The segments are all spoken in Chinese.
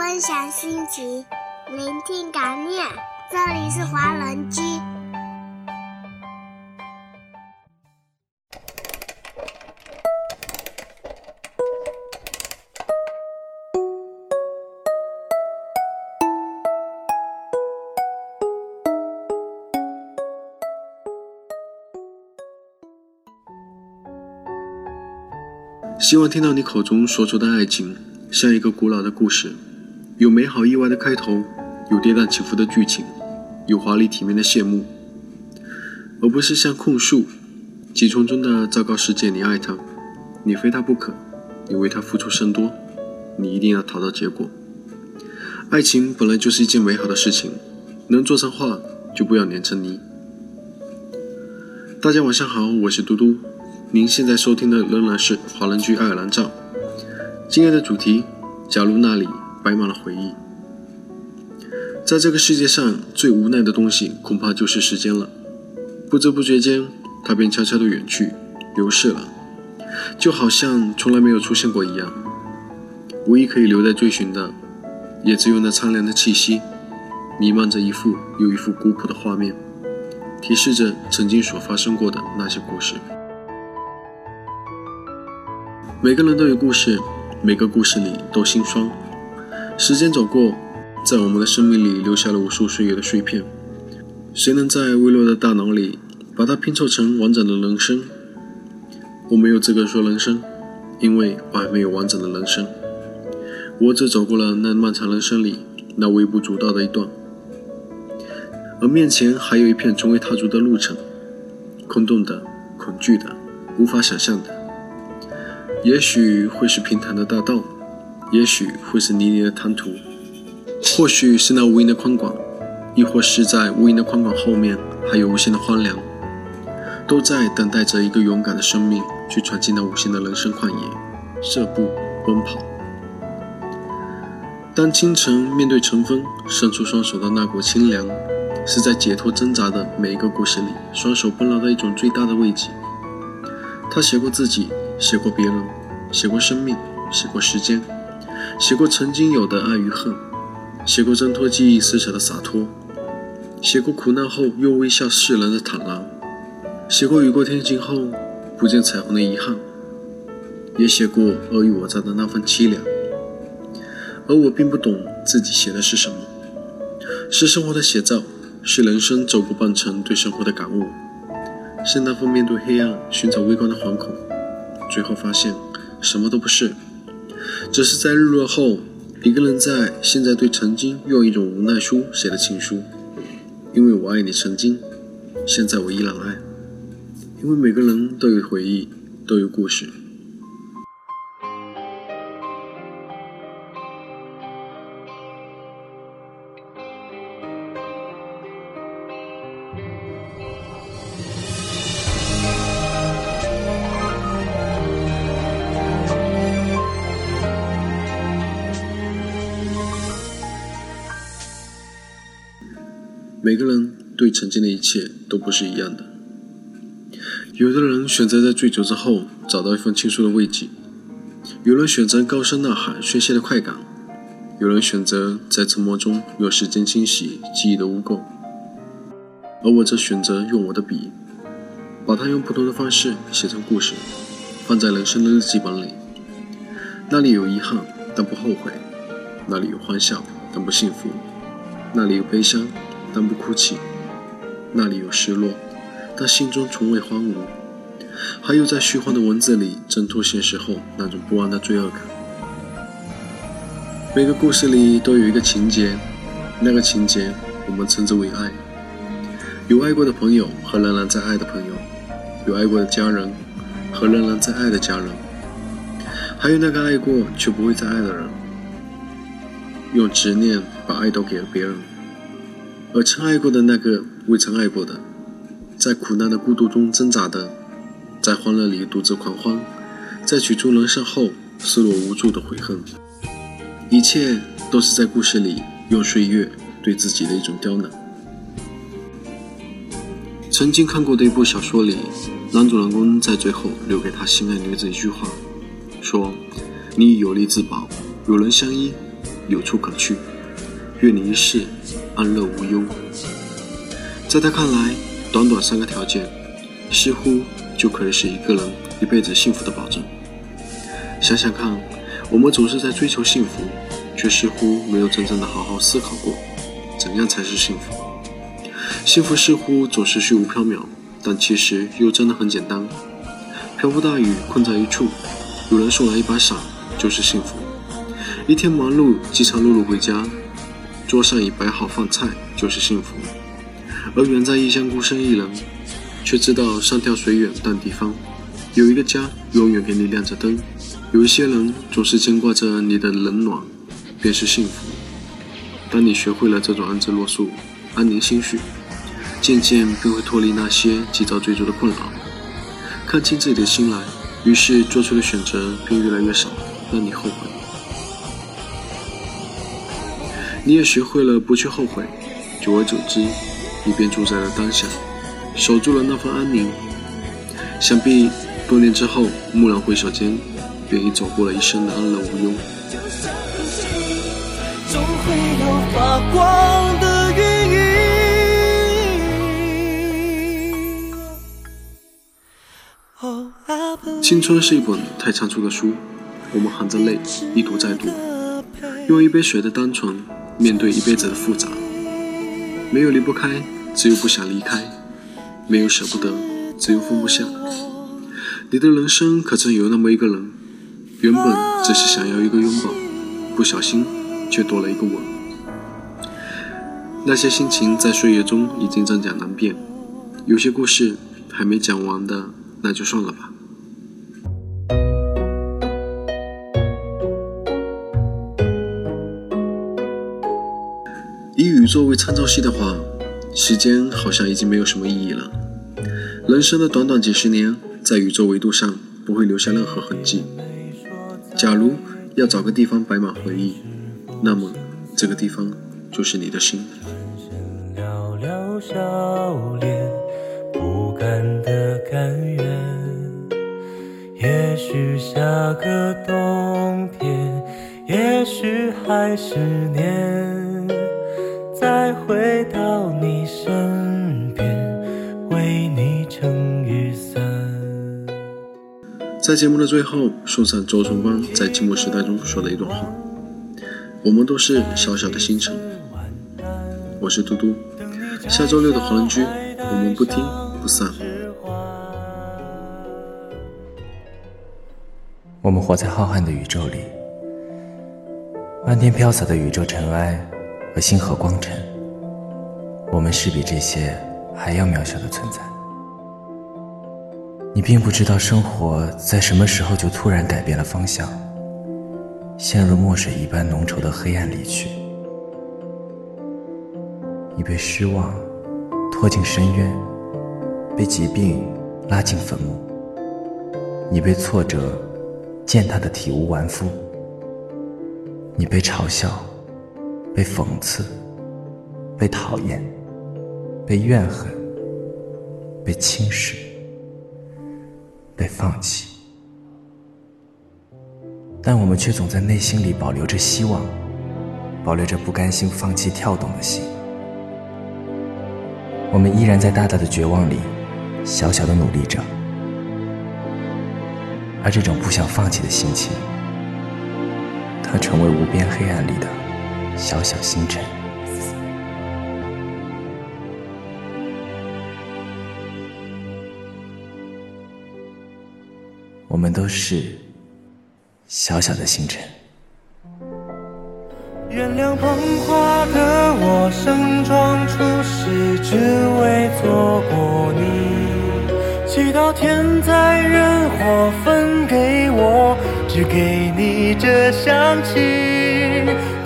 分享心情，聆听感念。这里是华人居。希望听到你口中说出的爱情，像一个古老的故事，有美好意外的开头，有跌宕起伏的剧情，有华丽体面的谢幕，而不是像控诉、急匆匆的糟糕世界你爱他，你非他不可，你为他付出甚多，你一定要讨到结果。爱情本来就是一件美好的事情，能做成画就不要粘成泥。大家晚上好，我是嘟嘟。您现在收听的仍然是华人居爱尔兰站。今天的主题：假如那里摆满了回忆。在这个世界上最无奈的东西，恐怕就是时间了。不知不觉间，它便悄悄地远去，流逝了，就好像从来没有出现过一样。唯一可以留在追寻的，也只有那苍凉的气息，弥漫着一幅又一幅古朴的画面，提示着曾经所发生过的那些故事。每个人都有故事，每个故事里都心酸。时间走过，在我们的生命里留下了无数岁月的碎片。谁能在微弱的大脑里把它拼凑成完整的人生？我没有资格说人生，因为我还没有完整的人生。我只走过了那漫长人生里那微不足道的一段，而面前还有一片从未踏足的路程，空洞的、恐惧的、无法想象的。也许会是平坦的大道，也许会是泥泞的滩涂，或许是那无垠的宽广，亦或是在无垠的宽广后面还有无限的荒凉，都在等待着一个勇敢的生命去闯进那无限的人生旷野，射步奔跑。当清晨面对晨风，伸出双手的那股清凉，是在解脱挣扎的每一个故事里，双手奔劳的一种最大的慰藉。他写过自己。写过别人，写过生命，写过时间，写过曾经有的爱与恨，写过挣脱记忆撕扯的洒脱，写过苦难后用微笑释然的坦然，写过雨过天晴后不见彩虹的遗憾，也写过尔虞我诈的那份凄凉。而我并不懂自己写的是什么，是生活的写照，是人生走过半程对生活的感悟，是那份面对黑暗寻找微光的惶恐。最后发现，什么都不是，只是在日落后，一个人在现在对曾经用一种无奈书写的情书。因为我爱你曾经，现在我依然爱。因为每个人都有回忆，都有故事。每个人对曾经的一切都不是一样的。有的人选择在醉酒之后找到一份倾诉的慰藉，有人选择高声呐喊宣泄的快感，有人选择在沉默中用时间清洗记忆的污垢，而我则选择用我的笔，把它用不同的方式写成故事，放在人生的日记本里。那里有遗憾，但不后悔；那里有欢笑，但不幸福；那里有悲伤。但不哭泣，那里有失落，但心中从未荒芜。还有在虚幻的文字里挣脱现实后那种不安的罪恶感。每个故事里都有一个情节，那个情节我们称之为爱。有爱过的朋友和仍然在爱的朋友，有爱过的家人和仍然在爱的家人，还有那个爱过却不会再爱的人，用执念把爱都给了别人。而曾爱过的那个未曾爱过的，在苦难的孤独中挣扎的，在欢乐里独自狂欢，在曲终人散后失落无助的悔恨，一切都是在故事里用岁月对自己的一种刁难。曾经看过的一部小说里，男主人公在最后留给他心爱女子一句话，说：“你有力自保，有人相依，有处可去，愿你一世安乐无忧。在他看来，短短三个条件，似乎就可以使一个人一辈子幸福的保证。想想看，我们总是在追求幸福，却似乎没有真正的好好思考过，怎样才是幸福？幸福似乎总是虚无缥缈，但其实又真的很简单。瓢泼大雨，困在一处，有人送来一把伞，就是幸福。一天忙碌，饥肠辘辘回家，桌上已摆好饭菜，就是幸福。而远在异乡孤身一人，却知道山条水远但地方，有一个家永远给你亮着灯。有一些人总是牵挂着你的冷暖，便是幸福。当你学会了这种安之若素、安宁心绪，渐渐便会脱离那些急躁追逐的困扰，看清自己的心来，于是做出的选择便越来越少，让你后悔。你也学会了不去后悔，久而久之。你便住在了当下，守住了那份安宁。想必多年之后，蓦然回首间，便已走过了一生的安乐无忧。青春是一本太仓促的书，我们含着泪一读再读，用一杯水的单纯面对一辈子的复杂。没有离不开，只有不想离开；没有舍不得，只有放不下。你的人生可曾有那么一个人，原本只是想要一个拥抱，不小心却多了一个吻。那些心情在岁月中已经真假难辨，有些故事还没讲完的，那就算了吧。作为参照系的话，时间好像已经没有什么意义了。人生的短短几十年，在宇宙维度上不会留下任何痕迹。假如要找个地方摆满回忆，那么这个地方就是你的心。也许下个冬天，也许还是年。再回到你身边，为你撑雨伞。在节目的最后，送上周崇光在《寂寞时代》中说的一段话：“我们都是小小的星辰。”我是嘟嘟，下周六的好邻居，我们不听不散。我们活在浩瀚的宇宙里，漫天飘洒的宇宙尘埃。和星河光尘，我们是比这些还要渺小的存在。你并不知道生活在什么时候就突然改变了方向，陷入墨水一般浓稠的黑暗里去。你被失望拖进深渊，被疾病拉进坟墓。你被挫折践踏的体无完肤，你被嘲笑。被讽刺，被讨厌，被怨恨，被轻视，被放弃，但我们却总在内心里保留着希望，保留着不甘心放弃跳动的心。我们依然在大大的绝望里，小小的努力着，而这种不想放弃的心情，它成为无边黑暗里的。小小星辰，我们都是小小的星辰。原谅捧花的我盛装出席，只为错过你。祈祷天灾人祸分给我，只给你这香气。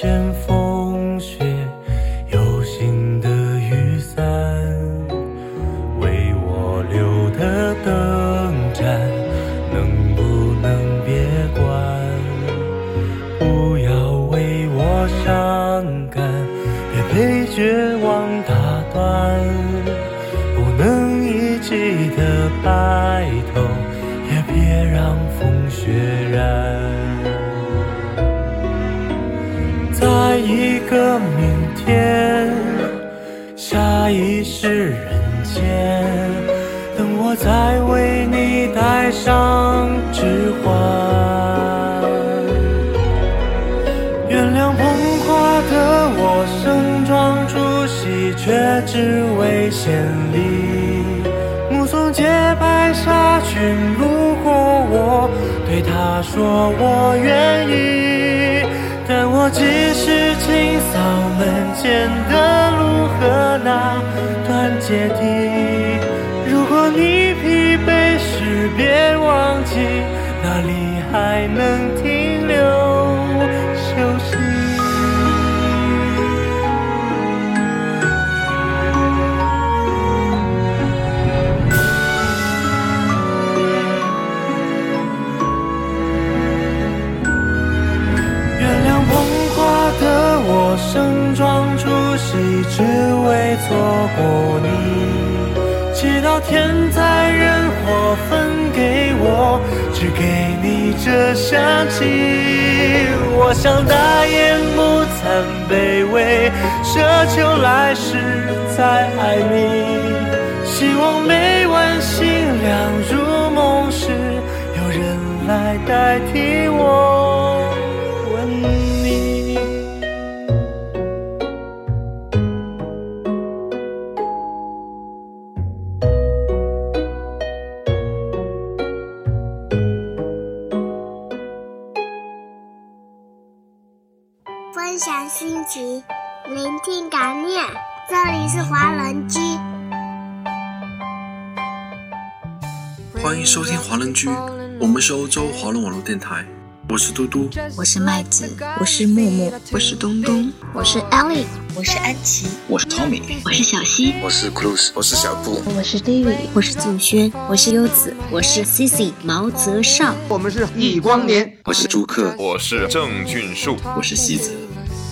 见风雪有心的雨伞，为我留的灯盏，能不能别关？不要为我伤感，别被绝望打断。不能一起的白头，也别让风雪染。一个明天，下一世人间，等我再为你戴上指环。原谅捧花的我盛装出席，却只为献礼。目送洁白纱裙路过我，对她说我愿意。但我继续清扫门前的路和那段阶梯。如果你疲惫时，别忘记那里还能只给你这香气。我想大言不惭卑微，奢求来世再爱你。希望每晚星亮入梦时，有人来代替我心情，聆听感念。这里是华人居，欢迎收听华人居，我们是欧洲华人网络电台，我是嘟嘟。我是麦子，我是木木，我是东东，我是 Ellie，我是安琪，我是 Tommy，我是小溪，我是 Cruz，我是小布，我是 David，我是静轩，我是优子，我是 Cici 毛泽少，我们是易光年，我是朱克，我是郑俊树，我是西子。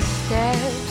steps